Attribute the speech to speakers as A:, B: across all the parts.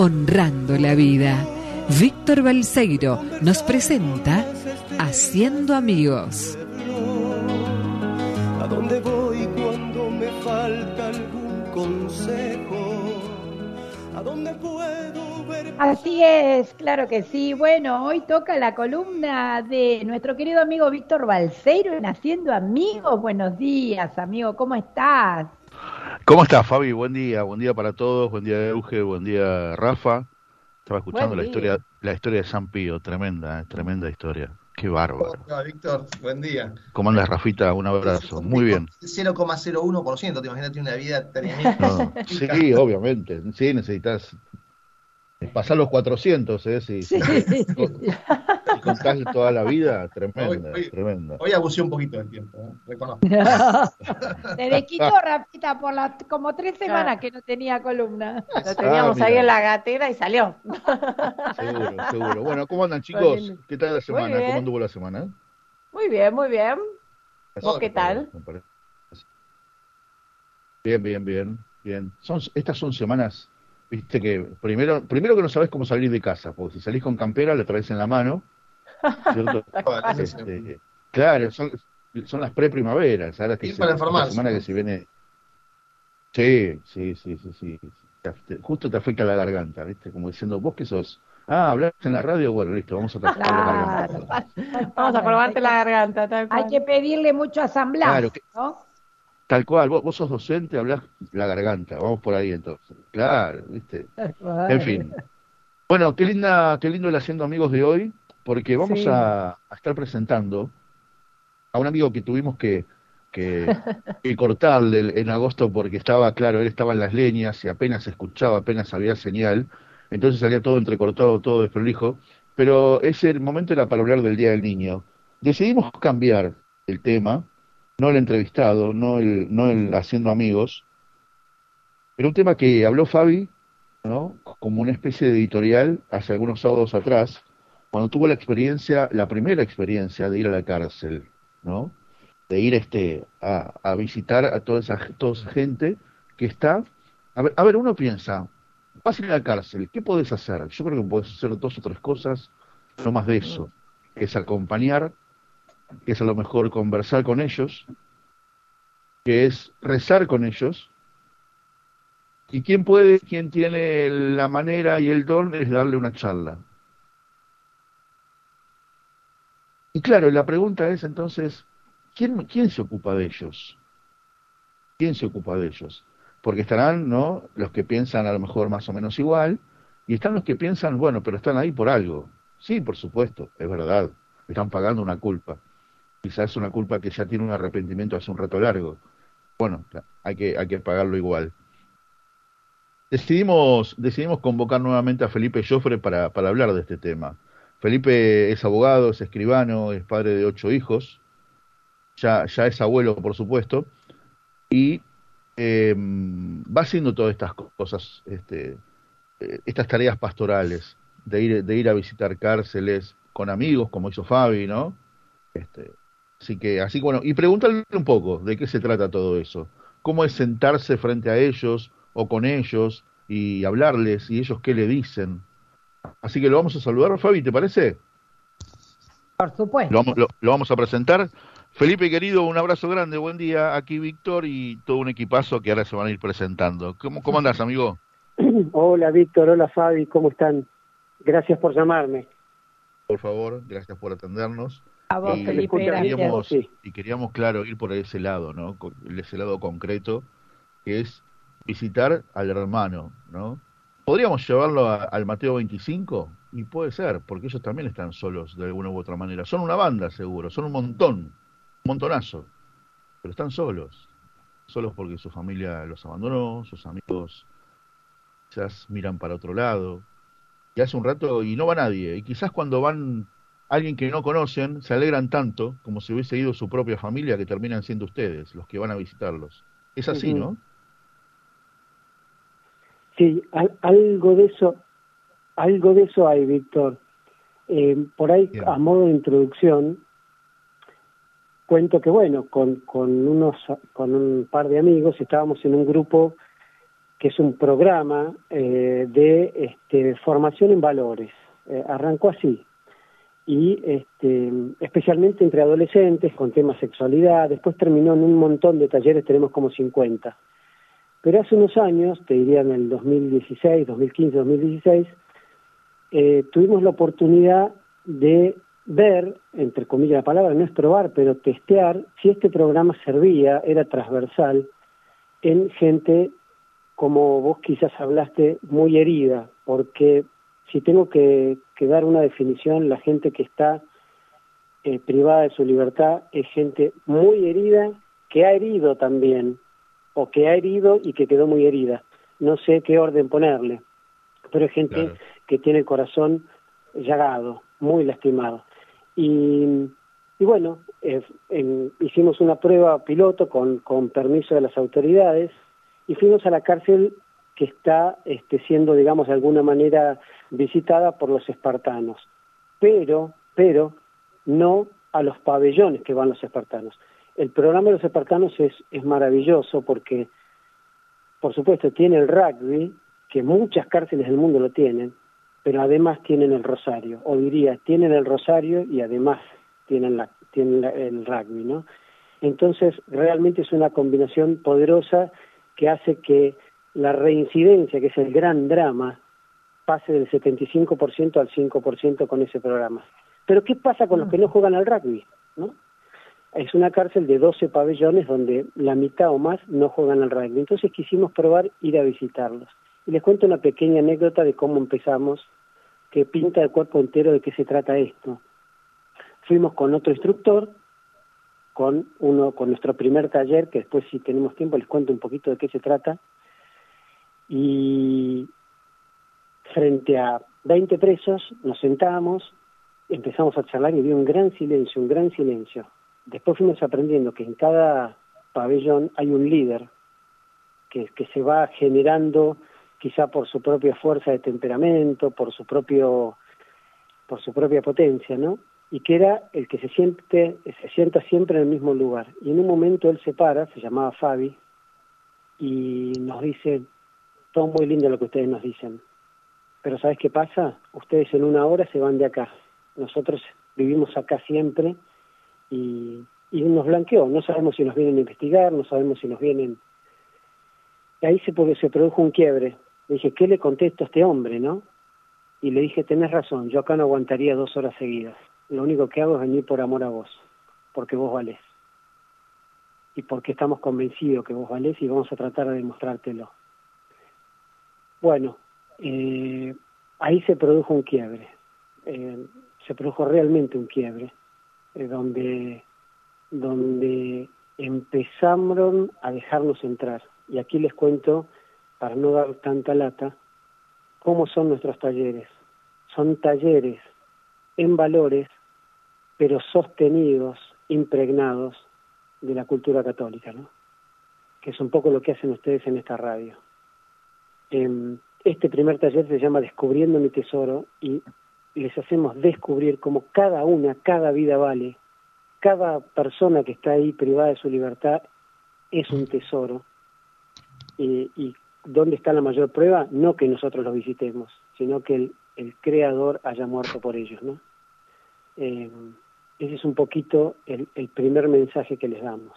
A: honrando la vida. Víctor Balseiro nos presenta Haciendo Amigos.
B: ¿A dónde voy cuando me falta algún consejo? ¿A dónde puedo ver?
C: Así es, claro que sí. Bueno, hoy toca la columna de nuestro querido amigo Víctor Balseiro en Haciendo Amigos. Buenos días, amigo, ¿cómo estás?
D: ¿Cómo estás, Fabi? Buen día, buen día para todos, buen día Euge, buen día Rafa. Estaba escuchando la historia, la historia de San Pío, tremenda, eh, tremenda historia. Qué bárbaro.
E: Hola, Víctor, buen día.
D: ¿Cómo andas, Rafita? Un abrazo. Muy bien.
E: 0,01%, te imaginas, tiene una vida tremenda.
D: No, sí, obviamente. Sí, necesitas pasar los 400, ¿eh? Si, si, si contás toda la vida, tremenda,
E: hoy, hoy,
D: tremenda.
E: Hoy abusé un poquito del tiempo, ¿eh? reconozco.
C: Te desquitó, Rafita, por las como tres semanas que no tenía columna.
F: Lo teníamos
D: Ah,
F: ahí
D: mira.
F: en la gatera y salió.
D: Seguro, seguro. Bueno, ¿cómo andan, chicos? ¿Qué tal la semana? ¿Cómo anduvo la semana?
F: Muy bien, muy bien.
D: Eso
F: qué tal?
D: Bien, bien, bien, bien. Son, estas son semanas, viste que primero, primero que no sabes cómo salir de casa, porque si salís con campera la traes en la mano. Este, claro, son, son las preprimaveras, ahora que
E: Ir
D: se-
E: para informarse.
D: semana que se viene. Sí, sí, sí, sí, sí. Justo te afecta la garganta, ¿viste? Como diciendo, vos qué sos. Ah, hablas en la radio, bueno, listo, vamos a tratar la
C: Claro.
D: garganta.
F: Vamos a probarte la garganta, tal cual.
C: Hay que pedirle mucho a San Blas,
D: Claro que-
C: ¿no?
D: Tal cual, vos, vos sos docente, hablas la garganta, vamos por ahí entonces. Claro, ¿viste? En fin. Bueno, qué linda, qué lindo el haciendo amigos de hoy, porque vamos
F: Sí.
D: a, a estar presentando a un amigo que tuvimos que, que, que cortarle el- en agosto porque estaba, claro, él estaba en las leñas y apenas escuchaba, apenas había señal, entonces salía todo entrecortado, todo desprolijo, pero ese momento era para hablar del Día del Niño. Decidimos cambiar el tema, no el entrevistado, no el, no el haciendo amigos, pero un tema que habló Fabi, ¿no? Como una especie de editorial hace algunos sábados atrás, cuando tuvo la experiencia, la primera experiencia de ir a la cárcel, ¿no? De ir este a, visitar a toda esa, toda esa gente que está. A ver, a ver, uno piensa, vas a ir a la cárcel, ¿qué podés hacer? Yo creo que podés hacer dos o tres cosas, no más de eso, que es acompañar, que es a lo mejor conversar con ellos, que es rezar con ellos, y quién puede, quién tiene la manera y el don es darle una charla. Y claro, la pregunta es entonces, ¿quién, quién se ocupa de ellos? ¿Quién se ocupa de ellos? Porque estarán, ¿no? Los que piensan a lo mejor más o menos igual, y están los que piensan, bueno, pero están ahí por algo. Sí, por supuesto, es verdad, están pagando una culpa. Quizás es una culpa que ya tiene un arrepentimiento hace un rato largo. Bueno, hay que, hay que pagarlo igual. Decidimos, decidimos convocar nuevamente a Felipe Joffre para, hablar de este tema. Felipe es abogado, es escribano, es padre de ocho hijos, ya, ya es abuelo, por supuesto, y eh, va haciendo todas estas cosas, este, eh, estas tareas pastorales, de ir, de ir a visitar cárceles con amigos, como hizo Fabi, ¿no? Este, así que, así que bueno, y preguntarle un poco de qué se trata todo eso. ¿Cómo es sentarse frente a ellos o con ellos y hablarles y ellos qué le dicen? Así que lo vamos a saludar, Fabi, ¿te parece?
C: Por supuesto.
D: Lo vamos, lo, lo vamos a presentar. Felipe, querido, un abrazo grande, buen día. Aquí Víctor y todo un equipazo que ahora se van a ir presentando. ¿Cómo, cómo andás, amigo?
G: Hola Víctor, hola Fabi, ¿cómo están? Gracias por llamarme.
D: Por favor, gracias por atendernos.
C: A vos,
D: y,
C: Felipe,
D: queríamos,
G: Sí.
D: y queríamos, claro, ir por ese lado, ¿no? Con- Ese lado concreto, que es visitar al hermano, ¿no? ¿Podríamos llevarlo a- al Mateo 25? Y puede ser, porque ellos también están solos de alguna u otra manera. Son una banda, seguro, son un montón, un montonazo, pero están solos. Solos porque su familia los abandonó, sus amigos quizás miran para otro lado. Y hace un rato, y no va nadie. Y quizás cuando van alguien que no conocen, se alegran tanto como si hubiese ido su propia familia que terminan siendo ustedes, los que van a visitarlos. Es así. ¿no?
G: Sí, al- algo de eso, algo de eso hay, Víctor. Eh, por ahí, a modo de introducción, cuento que bueno, con, con unos, con un par de amigos estábamos en un grupo que es un programa eh, de este, formación en valores. Eh, arrancó así, y este, especialmente entre adolescentes con temas sexualidad, después terminó en un montón de talleres, tenemos como 50. Pero hace unos años, te diría en el 2016, 2015, 2016, eh, tuvimos la oportunidad de ver, entre comillas la palabra, no es probar, pero testear si este programa servía, era transversal, en gente como vos quizás hablaste, muy herida, porque si tengo que, dar una definición, la gente que está eh, privada de su libertad es gente muy herida, que ha herido también, o que ha herido y que quedó muy herida. No sé qué orden ponerle, pero es gente que tiene el corazón llagado, muy lastimado. Y, bueno, eh, hicimos una prueba piloto con, con permiso de las autoridades y fuimos a la cárcel que está este, siendo, digamos, de alguna manera visitada por los espartanos, pero, pero no a los pabellones que van los espartanos. El programa de los espartanos es, maravilloso porque, por supuesto, tiene el rugby, que muchas cárceles del mundo lo tienen, pero además tienen el rosario, o diría, tienen el rosario y además tienen, la, tienen el rugby, ¿no? Entonces, realmente es una combinación poderosa que hace que la reincidencia, que es el gran drama, pase del 75% al 5% con ese programa. Pero ¿qué pasa con los que no juegan al rugby? ¿no? Es una cárcel de 12 pabellones donde la mitad o más no juegan al rugby. Entonces quisimos probar ir a visitarlos. Y les cuento una pequeña anécdota de cómo empezamos, que pinta el cuerpo entero de qué se trata esto. Fuimos con otro instructor, con uno, con nuestro primer taller, que después si tenemos tiempo les cuento un poquito de qué se trata, y frente a 20 presos nos sentamos, empezamos a charlar y había un gran silencio, un gran silencio. Después fuimos aprendiendo que en cada pabellón hay un líder que, que se va generando quizá por su propia fuerza de temperamento, por su propio por su propia potencia, ¿no? Y que era el que se siente se sienta siempre en el mismo lugar. Y en un momento él se para, se llamaba Fabi, y nos dice, todo muy lindo lo que ustedes nos dicen. Pero ¿sabes qué pasa? Ustedes en una hora se van de acá. Nosotros vivimos acá siempre y, y nos blanqueó. No sabemos si nos vienen a investigar, no sabemos si nos vienen... Y ahí se, se produjo un quiebre. Le dije, ¿qué le contesto a este hombre, no? Y le dije, tenés razón, yo acá no aguantaría dos horas seguidas. Lo único que hago es venir por amor a vos, porque vos valés. Y porque estamos convencidos que vos valés y vamos a tratar de demostrártelo. Bueno, eh, ahí se produjo un quiebre, eh, se produjo realmente un quiebre, eh, donde, donde empezaron a dejarnos entrar. Y aquí les cuento, para no dar tanta lata, cómo son nuestros talleres. Son talleres en valores, pero sostenidos, impregnados de la cultura católica, ¿no? que es un poco lo que hacen ustedes en esta radio. Em, este primer taller se llama Descubriendo mi tesoro y les hacemos descubrir cómo cada una, cada vida vale, cada persona que está ahí privada de su libertad es un tesoro. Y, ¿dónde está la mayor prueba? No que nosotros los visitemos, sino que el, creador haya muerto por ellos, ¿no? Em, ese es un poquito el primer mensaje que les damos.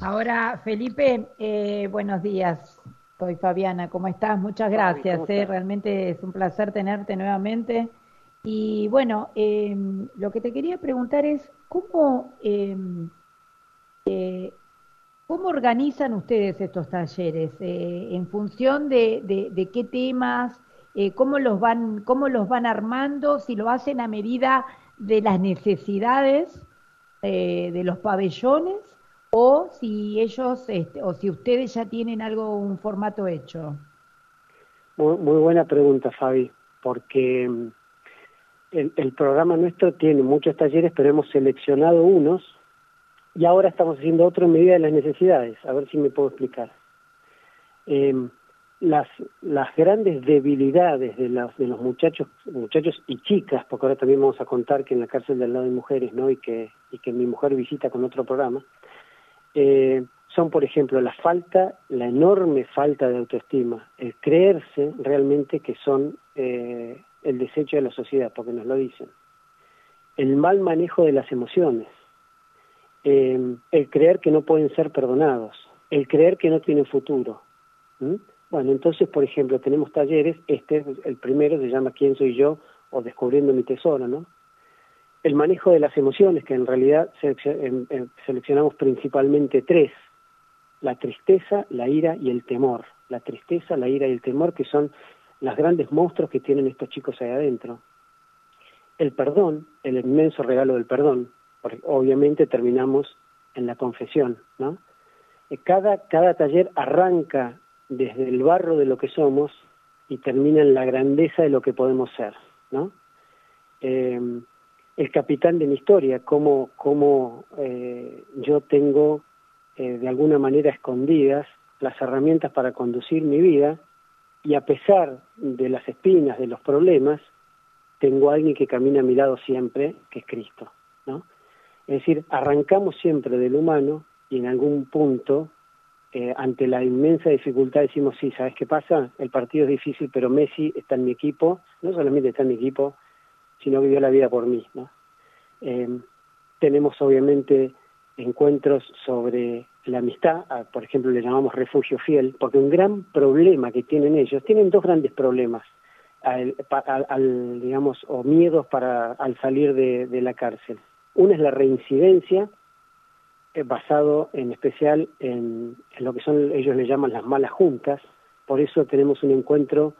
C: Ahora, Felipe, eh, buenos días. Soy Fabiana, ¿cómo estás? Muchas gracias. Eh. Realmente es un placer tenerte nuevamente. Y bueno, em, lo que te quería preguntar es, ¿cómo, em, eh, ¿cómo organizan ustedes estos talleres? ¿En función de, de qué temas? ¿Cómo los, van, ¿Cómo los van armando? Si lo hacen a medida de las necesidades de los pabellones o si ellos este, o si ustedes ya tienen algo, un formato hecho.
G: Muy, buena pregunta, Fabi, porque mm, el, programa nuestro tiene muchos talleres, pero hemos seleccionado unos y ahora estamos haciendo otro en medida de las necesidades. A ver si me puedo explicar. Eh, las, las grandes debilidades de los, de los muchachos, muchachos y chicas, porque ahora también vamos a contar que en la cárcel del lado de mujeres, ¿no? Y que, y que mi mujer visita con otro programa, eh, son, por ejemplo, la falta, la enorme falta de autoestima, el creerse realmente que son eh, el desecho de la sociedad, porque nos lo dicen, el mal manejo de las emociones, eh, el creer que no pueden ser perdonados, el creer que no tienen futuro. Bueno, entonces, por ejemplo, tenemos talleres, este el primero, se llama ¿Quién soy yo? o Descubriendo mi tesoro, ¿no? El manejo de las emociones, que en realidad seleccionamos principalmente tres, la tristeza, la ira y el temor. La tristeza, la ira y el temor, que son los grandes monstruos que tienen estos chicos ahí adentro. El perdón, el inmenso regalo del perdón, porque obviamente terminamos en la confesión, ¿no? Eh, cada, cada taller arranca desde el barro de lo que somos y termina en la grandeza de lo que podemos ser, ¿no? Eh, el capitán de mi historia, cómo, cómo eh, yo tengo eh, de alguna manera escondidas las herramientas para conducir mi vida y a pesar de las espinas, de los problemas, tengo a alguien que camina a mi lado siempre, que es Cristo, ¿no? Es decir, arrancamos siempre del humano y en algún punto, eh, ante la inmensa dificultad, decimos, sí, ¿sabes qué pasa? El partido es difícil, pero Messi está en mi equipo, no solamente está en mi equipo, sino que dio la vida por mí, ¿no? Eh, tenemos obviamente encuentros sobre la amistad, por ejemplo le llamamos refugio fiel, porque un gran problema que tienen ellos, tienen dos grandes problemas, al, digamos, o miedos para al salir de, la cárcel. Una es la reincidencia, eh, basado en especial en, en, lo que son, ellos le llaman las malas juntas, por eso tenemos un encuentro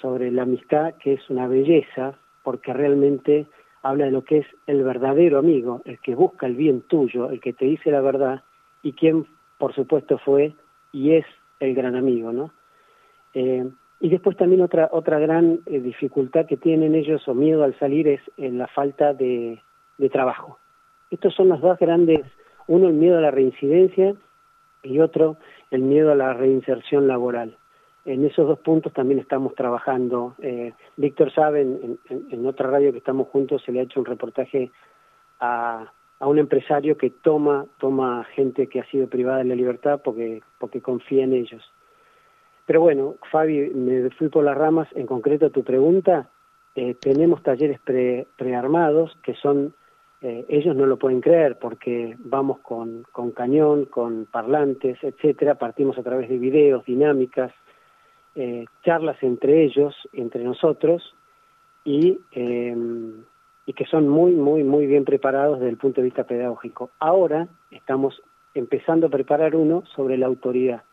G: sobre la amistad que es una belleza, porque realmente habla de lo que es el verdadero amigo, el que busca el bien tuyo, el que te dice la verdad y quien, por supuesto, fue y es el gran amigo, ¿no? Eh, y después también otra otra gran eh, dificultad que tienen ellos o miedo al salir es en la falta de, de trabajo. Estos son los dos grandes, uno el miedo a la reincidencia y otro el miedo a la reinserción laboral en esos dos puntos también estamos trabajando. Eh, Víctor sabe, en, otra radio que estamos juntos, se le ha hecho un reportaje a, a, un empresario que toma, toma gente que ha sido privada de la libertad porque, porque confía en ellos. Pero bueno, Fabi, me fui por las ramas. En concreto, tu pregunta, eh, tenemos talleres pre, prearmados que son, eh, ellos no lo pueden creer porque vamos con, con cañón, con parlantes, etcétera, partimos a través de videos, dinámicas, eh, charlas entre ellos, entre nosotros, y, em, y que son muy, muy, muy bien preparados desde el punto de vista pedagógico. Ahora estamos empezando a preparar uno sobre la autoridad.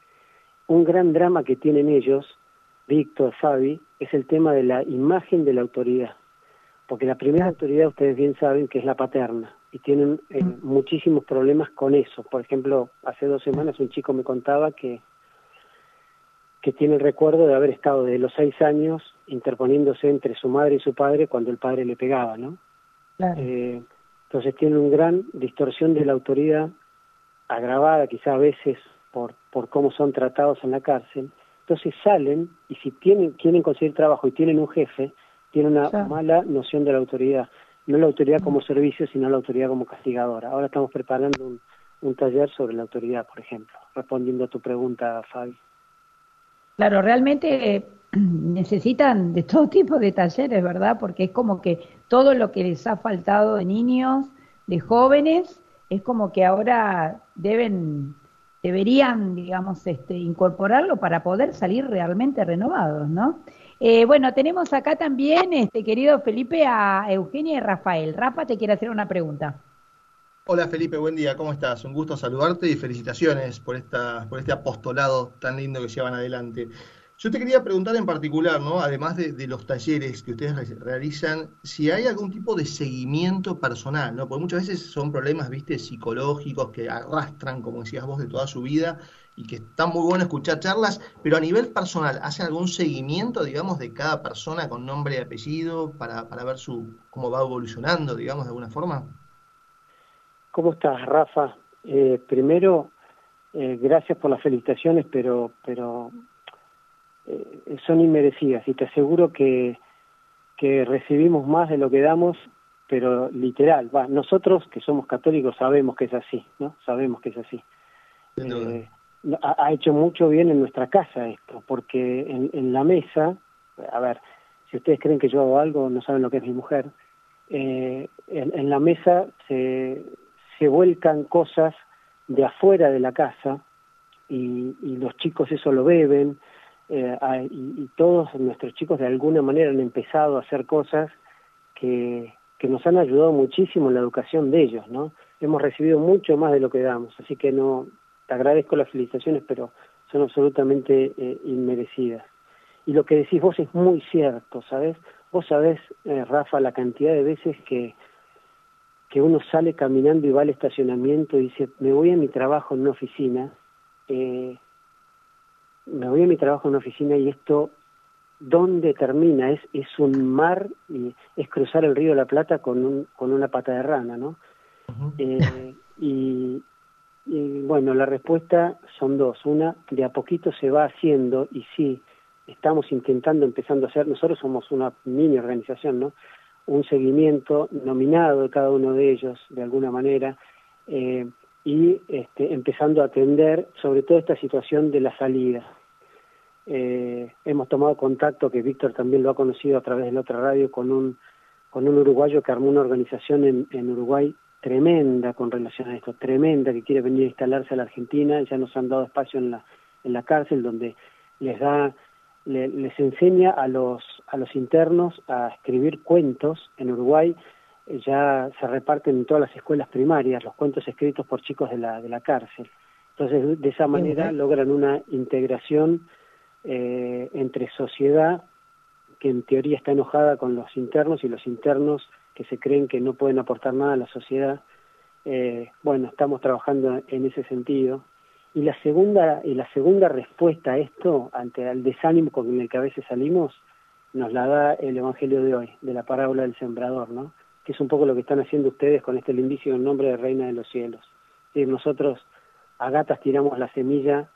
G: Un gran drama que tienen ellos, Víctor, Fabi, es el tema de la imagen de la autoridad. Porque la primera autoridad, ustedes bien saben, que es la paterna, y tienen eh, muchísimos problemas con eso. Por ejemplo, hace dos semanas un chico me contaba que que tiene el recuerdo de haber estado de los seis años interponiéndose entre su madre y su padre cuando el padre le pegaba, ¿no? Eh, entonces tiene una gran distorsión de la autoridad, agravada quizá a veces por, por cómo son tratados en la cárcel. Entonces salen y si tienen, quieren conseguir trabajo y tienen un jefe, tienen una mala noción de la autoridad. No la autoridad como servicio, sino la autoridad como castigadora. Ahora estamos preparando un, un taller sobre la autoridad, por ejemplo, respondiendo a tu pregunta, Fabi.
C: Claro, realmente eh, necesitan de todo tipo de talleres, ¿verdad? Porque es como que todo lo que les ha faltado de niños, de jóvenes, es como que ahora deben, deberían, digamos, este, incorporarlo para poder salir realmente renovados, ¿no? Eh, bueno, tenemos acá también, este querido Felipe, a Eugenia y Rafael. Rafa te quiere hacer una pregunta.
E: Hola Felipe, buen día, ¿cómo estás? Un gusto saludarte y felicitaciones por, esta, por este apostolado tan lindo que llevan adelante. Yo te quería preguntar en particular, ¿no? además de, los talleres que ustedes realizan, si hay algún tipo de seguimiento personal, ¿no? porque muchas veces son problemas viste, psicológicos que arrastran, como decías vos, de toda su vida y que está muy bueno escuchar charlas, pero a nivel personal, ¿hacen algún seguimiento, digamos, de cada persona con nombre y apellido para, para ver su cómo va evolucionando, digamos, de alguna forma?
G: ¿Cómo estás, Rafa? Eh, primero, eh, gracias por las felicitaciones, pero, pero eh, son inmerecidas y te aseguro que, que recibimos más de lo que damos, pero literal. Va, nosotros que somos católicos sabemos que es así, ¿no? Sabemos que es así. Ha, hecho mucho bien en nuestra casa esto, porque en, en, la mesa, a ver, si ustedes creen que yo hago algo, no saben lo que es mi mujer, eh, en, en, la mesa se, se vuelcan cosas de afuera de la casa y, los chicos eso lo beben eh, y, y, todos nuestros chicos de alguna manera han empezado a hacer cosas que, que nos han ayudado muchísimo en la educación de ellos, ¿no? Hemos recibido mucho más de lo que damos, así que no, te agradezco las felicitaciones, pero son absolutamente eh, inmerecidas. Y lo que decís vos es muy cierto, ¿sabes? Vos sabés, eh, Rafa, la cantidad de veces que, que uno sale caminando y va al estacionamiento y dice, me voy a mi trabajo en una oficina, eh, me voy a mi trabajo en una oficina y esto, ¿dónde termina? Es, es un mar y es cruzar el río de la Plata con, un, con una pata de rana, ¿no? eh, y, y bueno, la respuesta son dos. Una, de a poquito se va haciendo y sí, estamos intentando, empezando a hacer, nosotros somos una mini organización, ¿no? Un seguimiento nominado de cada uno de ellos, de alguna manera, eh, y este, empezando a atender sobre todo esta situación de la salida. Eh, hemos tomado contacto, que Víctor también lo ha conocido a través de la otra radio, con un, con un uruguayo que armó una organización en, en Uruguay tremenda con relación a esto, tremenda, que quiere venir a instalarse a la Argentina, ya nos han dado espacio en la, en la cárcel donde les da, le, les enseña a los, a los internos a escribir cuentos en Uruguay, eh, ya se reparten en todas las escuelas primarias los cuentos escritos por chicos de la, de la cárcel. Entonces, de esa manera logran una integración eh, entre sociedad que en teoría está enojada con los internos y los internos que se creen que no pueden aportar nada a la sociedad. Eh, bueno, estamos trabajando en ese sentido. Y la segunda y la segunda respuesta a esto, ante el desánimo con el que a veces salimos, nos la da el Evangelio de hoy, de la parábola del sembrador, ¿no? Que es un poco lo que están haciendo ustedes con este lindísimo nombre de Reina de los Cielos. Es nosotros a gatas tiramos la semilla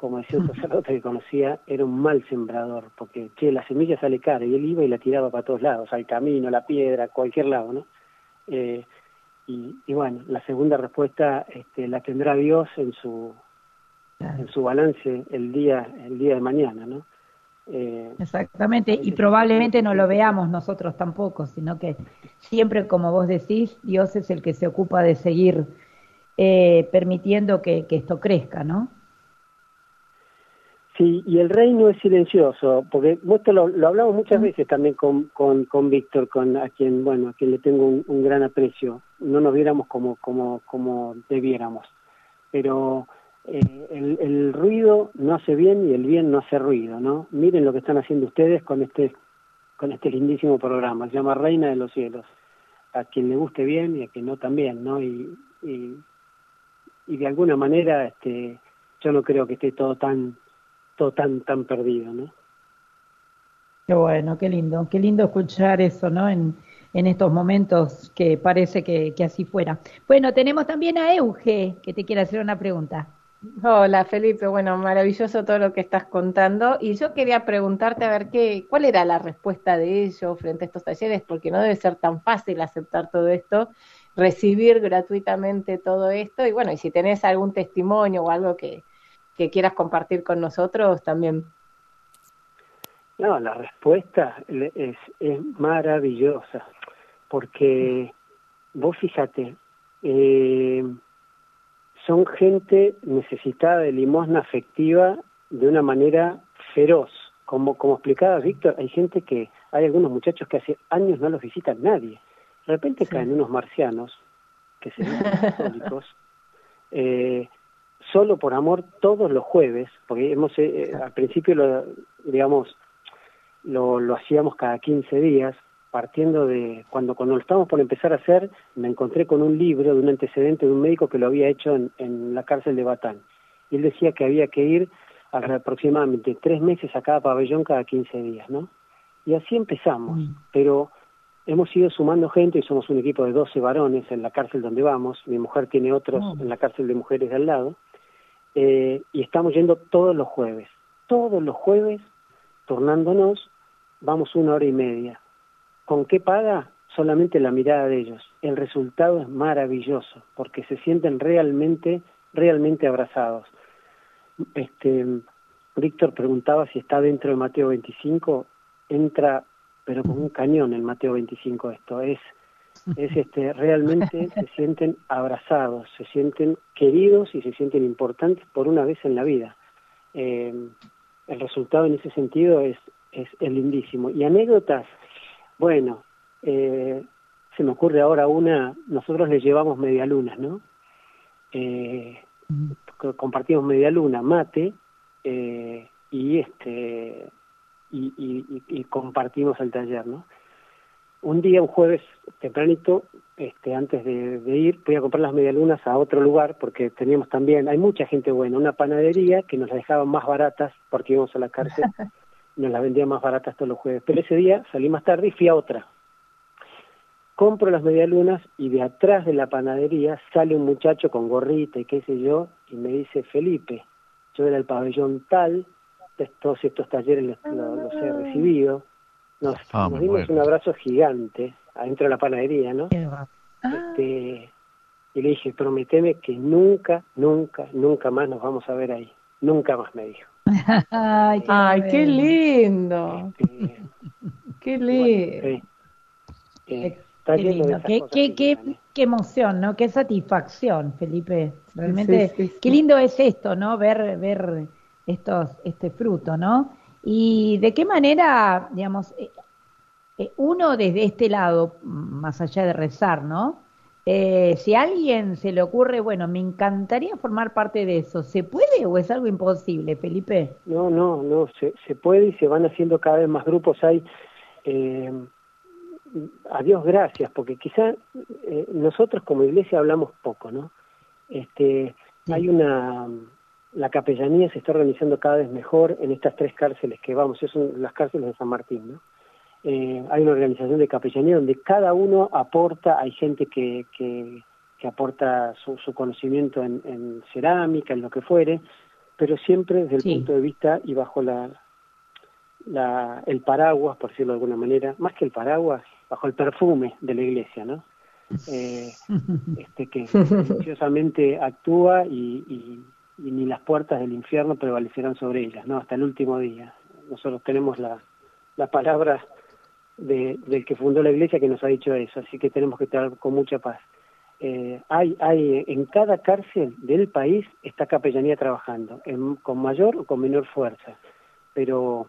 G: como decía un sacerdote que conocía, era un mal sembrador, porque, che, la semilla sale cara, y él iba y la tiraba para todos lados, al camino, la piedra, cualquier lado, ¿no? Eh, y, y, bueno, la segunda respuesta este, la tendrá Dios en su en su balance el día el día de mañana, ¿no?
C: Eh, Exactamente, y probablemente no lo veamos nosotros tampoco, sino que siempre, como vos decís, Dios es el que se ocupa de seguir eh, permitiendo que, que esto crezca, ¿no?
G: Sí, y el reino es silencioso, porque esto lo, lo hablamos muchas veces también con, con, con Víctor, con a quien, bueno, a quien le tengo un, un, gran aprecio. No nos viéramos como, como, como debiéramos. Pero eh, el, el ruido no hace bien y el bien no hace ruido, ¿no? Miren lo que están haciendo ustedes con este, con este lindísimo programa, se llama Reina de los Cielos. A quien le guste bien y a quien no también, ¿no? Y, y, y de alguna manera, este, yo no creo que esté todo tan tan, tan perdido, ¿no?
C: Qué bueno, qué lindo, qué lindo escuchar eso, ¿no? En, en estos momentos que parece que, que, así fuera. Bueno, tenemos también a Euge, que te quiere hacer una pregunta.
F: Hola Felipe, bueno, maravilloso todo lo que estás contando y yo quería preguntarte a ver qué, cuál era la respuesta de ellos frente a estos talleres, porque no debe ser tan fácil aceptar todo esto, recibir gratuitamente todo esto y bueno, y si tenés algún testimonio o algo que, que quieras compartir con nosotros también.
G: No, la respuesta es, es maravillosa, porque vos fíjate, eh, son gente necesitada de limosna afectiva de una manera feroz. Como, como explicaba Víctor, hay gente que, hay algunos muchachos que hace años no los visitan nadie. De repente sí. caen unos marcianos, que se llaman católicos, eh, solo por amor todos los jueves, porque hemos eh, al principio lo, digamos lo, lo hacíamos cada 15 días, partiendo de cuando cuando lo estábamos por empezar a hacer, me encontré con un libro de un antecedente de un médico que lo había hecho en, en la cárcel de Batán. Y él decía que había que ir aproximadamente tres meses a cada pabellón cada 15 días, ¿no? Y así empezamos, mm. pero hemos ido sumando gente y somos un equipo de 12 varones en la cárcel donde vamos, mi mujer tiene otros mm. en la cárcel de mujeres de al lado, eh, y estamos yendo todos los jueves. Todos los jueves, turnándonos, vamos una hora y media. ¿Con qué paga? Solamente la mirada de ellos. El resultado es maravilloso, porque se sienten realmente realmente abrazados. Este, Víctor preguntaba si está dentro de Mateo 25, entra pero con un cañón en Mateo 25 esto, es, es este, realmente se sienten abrazados, se sienten queridos y se sienten importantes por una vez en la vida. Eh, el resultado en ese sentido es, es, lindísimo. Y anécdotas, bueno, eh, se me ocurre ahora una, nosotros le llevamos media luna, ¿no? Eh, compartimos media luna, mate, eh, y este y, compartimos el taller, ¿no? Un día, un jueves tempranito, este, antes de, ir, fui a comprar las medialunas a otro lugar, porque teníamos también, hay mucha gente buena, una panadería que nos las dejaban más baratas, porque íbamos a la cárcel, nos las vendían más baratas todos los jueves. Pero ese día salí más tarde y fui a otra. Compro las medialunas y de atrás de la panadería sale un muchacho con gorrita y qué sé yo, y me dice, Felipe, yo era el pabellón tal, todos estos talleres los, he recibido. Nos, ah, dimos un abrazo gigante adentro de la panadería, ¿no? Este, y le dije, prometeme que nunca, nunca, nunca más nos vamos a ver ahí. Nunca más me dijo.
F: Ay, qué, lindo. Este, qué lindo.
C: Eh, qué, qué, qué, emoción, ¿no? Qué satisfacción, Felipe. Realmente, qué lindo es esto, ¿no? Ver, ver estos, este fruto, ¿no? Y de qué manera, digamos, eh, eh, uno desde este lado, más allá de rezar, ¿no? Eh, si a alguien se le ocurre, bueno, me encantaría formar parte de eso, ¿se puede o es algo imposible, Felipe?
G: No, no, no, se, se puede y se van haciendo cada vez más grupos. Hay, eh, a Dios gracias, porque quizá nosotros como iglesia hablamos poco, ¿no? Este, Hay una la capellanía se está organizando cada vez mejor en estas tres cárceles que vamos, son las cárceles de San Martín, ¿no? Eh, hay una organización de capellanía donde cada uno aporta, hay gente que, que, aporta su, conocimiento en, cerámica, en lo que fuere, pero siempre desde el punto de vista y bajo la, la, el paraguas, por decirlo de alguna manera, más que el paraguas, bajo el perfume de la iglesia, ¿no? Eh, este que silenciosamente actúa y y ni las puertas del infierno prevalecerán sobre ellas, ¿no? Hasta el último día. Nosotros tenemos la, la palabra de, del que fundó la iglesia que nos ha dicho eso, así que tenemos que estar con mucha paz. Eh, hay, hay en cada cárcel del país está capellanía trabajando, con mayor o con menor fuerza, pero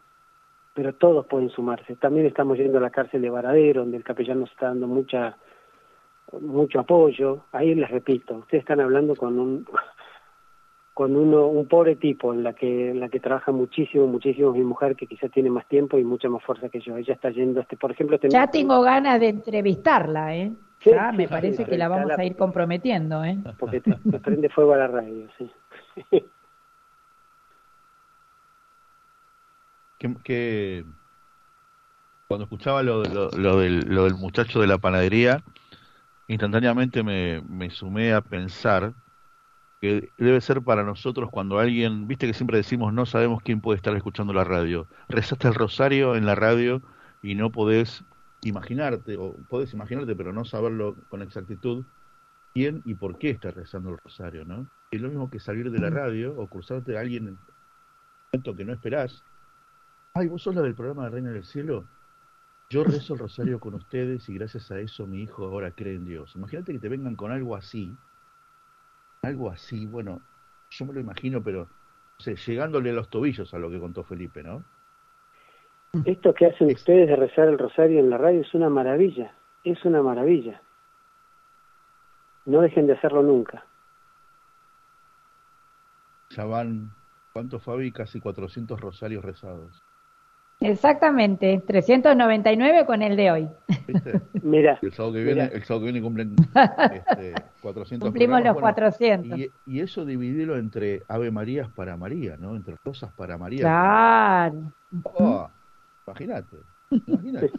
G: pero todos pueden sumarse. También estamos yendo a la cárcel de Varadero, donde el capellán nos está dando mucha mucho apoyo. Ahí les repito, ustedes están hablando con un con uno un pobre tipo en la que la que trabaja muchísimo muchísimo mi mujer que quizá tiene más tiempo y mucha más fuerza que yo. Ella está yendo este por ejemplo
C: ya tengo ganas de entrevistarla eh ya me parece que la vamos a ir comprometiendo eh
G: porque te, prende fuego a la radio sí.
D: Que, cuando escuchaba lo, lo, del, lo del muchacho de la panadería instantáneamente me, me sumé a pensar que debe ser para nosotros cuando alguien, viste que siempre decimos no sabemos quién puede estar escuchando la radio. Rezaste el rosario en la radio y no podés imaginarte, o podés imaginarte pero no saberlo con exactitud, quién y por qué estás rezando el rosario, ¿no? Es lo mismo que salir de la mm. radio o cruzarte a alguien en un momento que no esperás. Ay, vos sos la del programa de Reina del Cielo. Yo rezo el rosario con ustedes y gracias a eso mi hijo ahora cree en Dios. Imagínate que te vengan con algo así, algo así, bueno, yo me lo imagino, pero llegándole a los tobillos a lo que contó Felipe, ¿no?
G: Esto que hacen ustedes de rezar el rosario en la radio es una maravilla, es una maravilla. No dejen de hacerlo nunca.
D: Ya van, ¿cuánto Fabi? Casi 400 rosarios rezados.
C: Exactamente, 399 con el de hoy.
G: Mira.
D: El sábado que viene, el sábado que viene cumplen este, 400.
C: Cumplimos los 400.
D: Y, eso dividirlo entre Ave Marías para María, ¿no? Entre rosas para María.
C: Claro.
D: Oh, imagínate, imagínate.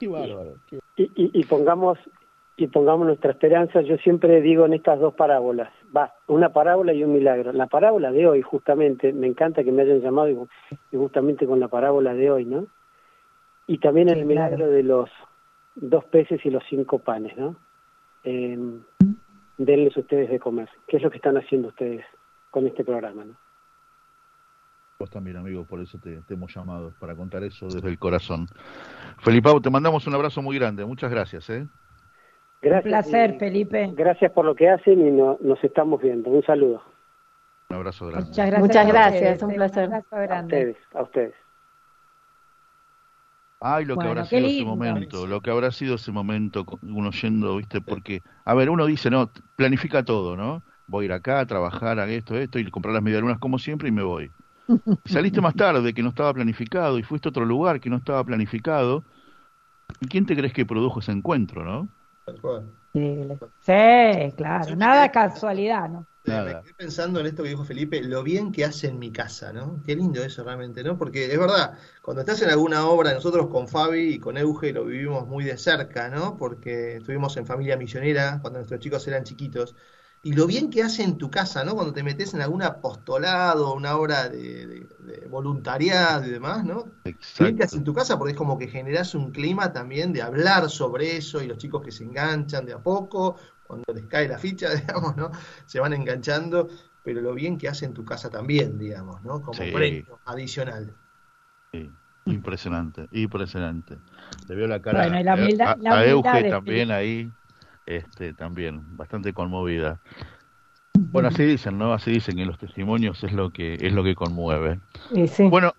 D: Qué bárbaro.
G: Y, y, pongamos y pongamos nuestra esperanza, yo siempre digo en estas dos parábolas, va, una parábola y un milagro. La parábola de hoy, justamente, me encanta que me hayan llamado y, justamente con la parábola de hoy, ¿no? Y también el milagro de los dos peces y los cinco panes, ¿no? Em, denles ustedes de comer, que es lo que están haciendo ustedes con este programa. ¿no?
D: Vos también, amigo, por eso te, hemos llamado, para contar eso desde el corazón. Felipao, te mandamos un abrazo muy grande, muchas gracias. ¿eh?
G: Gracias.
C: Un placer, Felipe.
G: Gracias por lo que hacen y nos estamos viendo. Un saludo.
D: Un abrazo grande.
C: Muchas gracias.
F: Muchas gracias, un placer.
G: A ustedes, a ustedes.
D: Ay, lo que habrá sido ese momento, lo que habrá sido ese momento, uno yendo, ¿viste? Porque, a ver, uno dice, no, planifica todo, ¿no? Voy a ir acá a trabajar, a esto, esto, y comprar las medialunas como siempre y me voy. Y saliste más tarde, que no estaba planificado, y fuiste a otro lugar que no estaba planificado. ¿Y quién te crees que produjo ese encuentro, no?
C: Sí, claro, nada casualidad, ¿no?
E: Me quedé pensando en esto que dijo Felipe, lo bien que hace en mi casa, ¿no? Qué lindo eso realmente, ¿no? Porque es verdad, cuando estás en alguna obra, nosotros con Fabi y con Euge lo vivimos muy de cerca, ¿no? Porque estuvimos en familia misionera cuando nuestros chicos eran chiquitos. Y lo bien que hace en tu casa, ¿no? Cuando te metes en algún apostolado, una obra de, voluntariado y demás, ¿no? Exacto. Bien que hace en tu casa porque es como que generas un clima también de hablar sobre eso y los chicos que se enganchan de a poco, cuando les cae la ficha, digamos, ¿no? Se van enganchando, pero lo bien que hace en tu casa también, digamos, ¿no? Como premio adicional.
D: Sí. Impresionante, impresionante. Le veo la cara a, Euge también ahí, este, también, bastante conmovida. Bueno, así dicen, ¿no? Así dicen que los testimonios es lo que es lo que conmueve.
C: Sí,
D: bueno,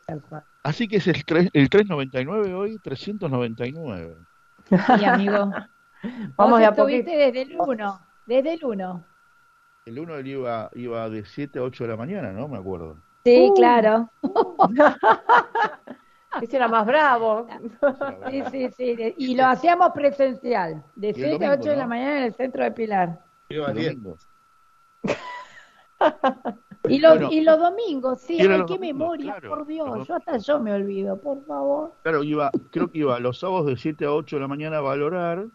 D: así que es el, 3, el 399 hoy, 399.
C: Sí, amigo. Vamos a poquito. desde el 1, desde el 1.
D: El 1 él iba, iba de 7 a 8 de la mañana, ¿no? Me acuerdo.
C: Sí, uh. claro.
F: Ese era más bravo.
C: Sí, sí, sí. Y lo hacíamos presencial, de 7 a 8 de la mañana en el centro de Pilar. Y, los, y los domingos, sí, ay, qué memoria, por Dios, yo hasta yo me olvido, por favor.
D: Claro, iba, creo que iba los sábados de 7 a 8 de la mañana a valorar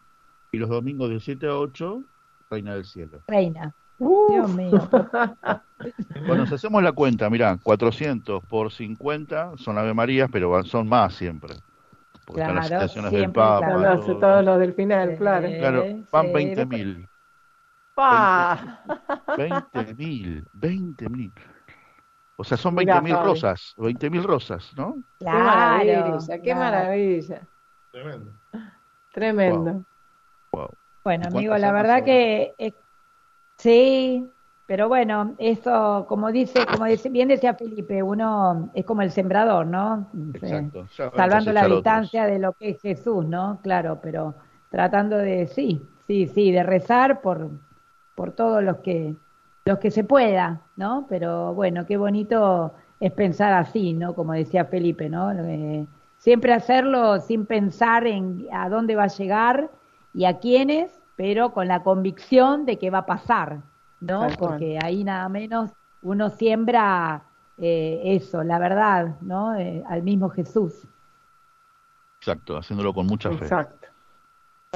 D: y los domingos de 7 a 8, Reina del Cielo.
C: Reina. Dios mío.
D: Bueno, si hacemos la cuenta, mirá, 400 por 50 son Ave Marías, pero son más siempre.
C: Porque claro, están las citaciones del Papa.
F: Claro. Todos, los del final, claro.
D: Claro, van 20.000.
F: ¡Pa!
D: 20.000, 20.000. O sea, son 20.000 rosas, 20.000 rosas, ¿no?
F: Claro, qué maravilla, qué maravilla. Tremendo. Tremendo.
C: Bueno, amigo, la verdad que sí, pero bueno, eso, como dice, como dice, bien decía Felipe, uno es como el sembrador, ¿no?
D: Exacto.
C: Salvando la distancia de lo que es Jesús, ¿no? Claro, pero tratando de, sí, sí, sí, de rezar por, por todos los que, los que se pueda, ¿no? Pero bueno, qué bonito es pensar así, ¿no? Como decía Felipe, ¿no? Eh, siempre hacerlo sin pensar en a dónde va a llegar y a quiénes, pero con la convicción de que va a pasar, ¿no? Porque ahí nada menos uno siembra eh, eso, la verdad, ¿no? Eh, al mismo Jesús.
D: Exacto, haciéndolo con mucha fe. Exacto.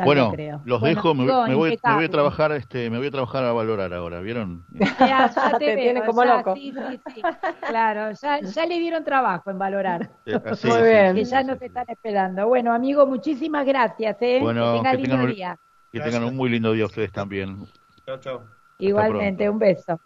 D: Bueno, los dejo, me, voy, me, voy, a trabajar, este, me voy a trabajar a valorar ahora, ¿vieron?
C: Ya, ya te, tiene como loco. Sí, sí, sí. Claro, ya, ya le dieron trabajo en valorar.
F: Muy bien.
C: Que ya nos están esperando. Bueno, amigo, muchísimas gracias, ¿eh?
D: Bueno, que tengan, lindo día. Que tengan un muy lindo día ustedes también.
E: Chao, chao.
C: Igualmente, un beso.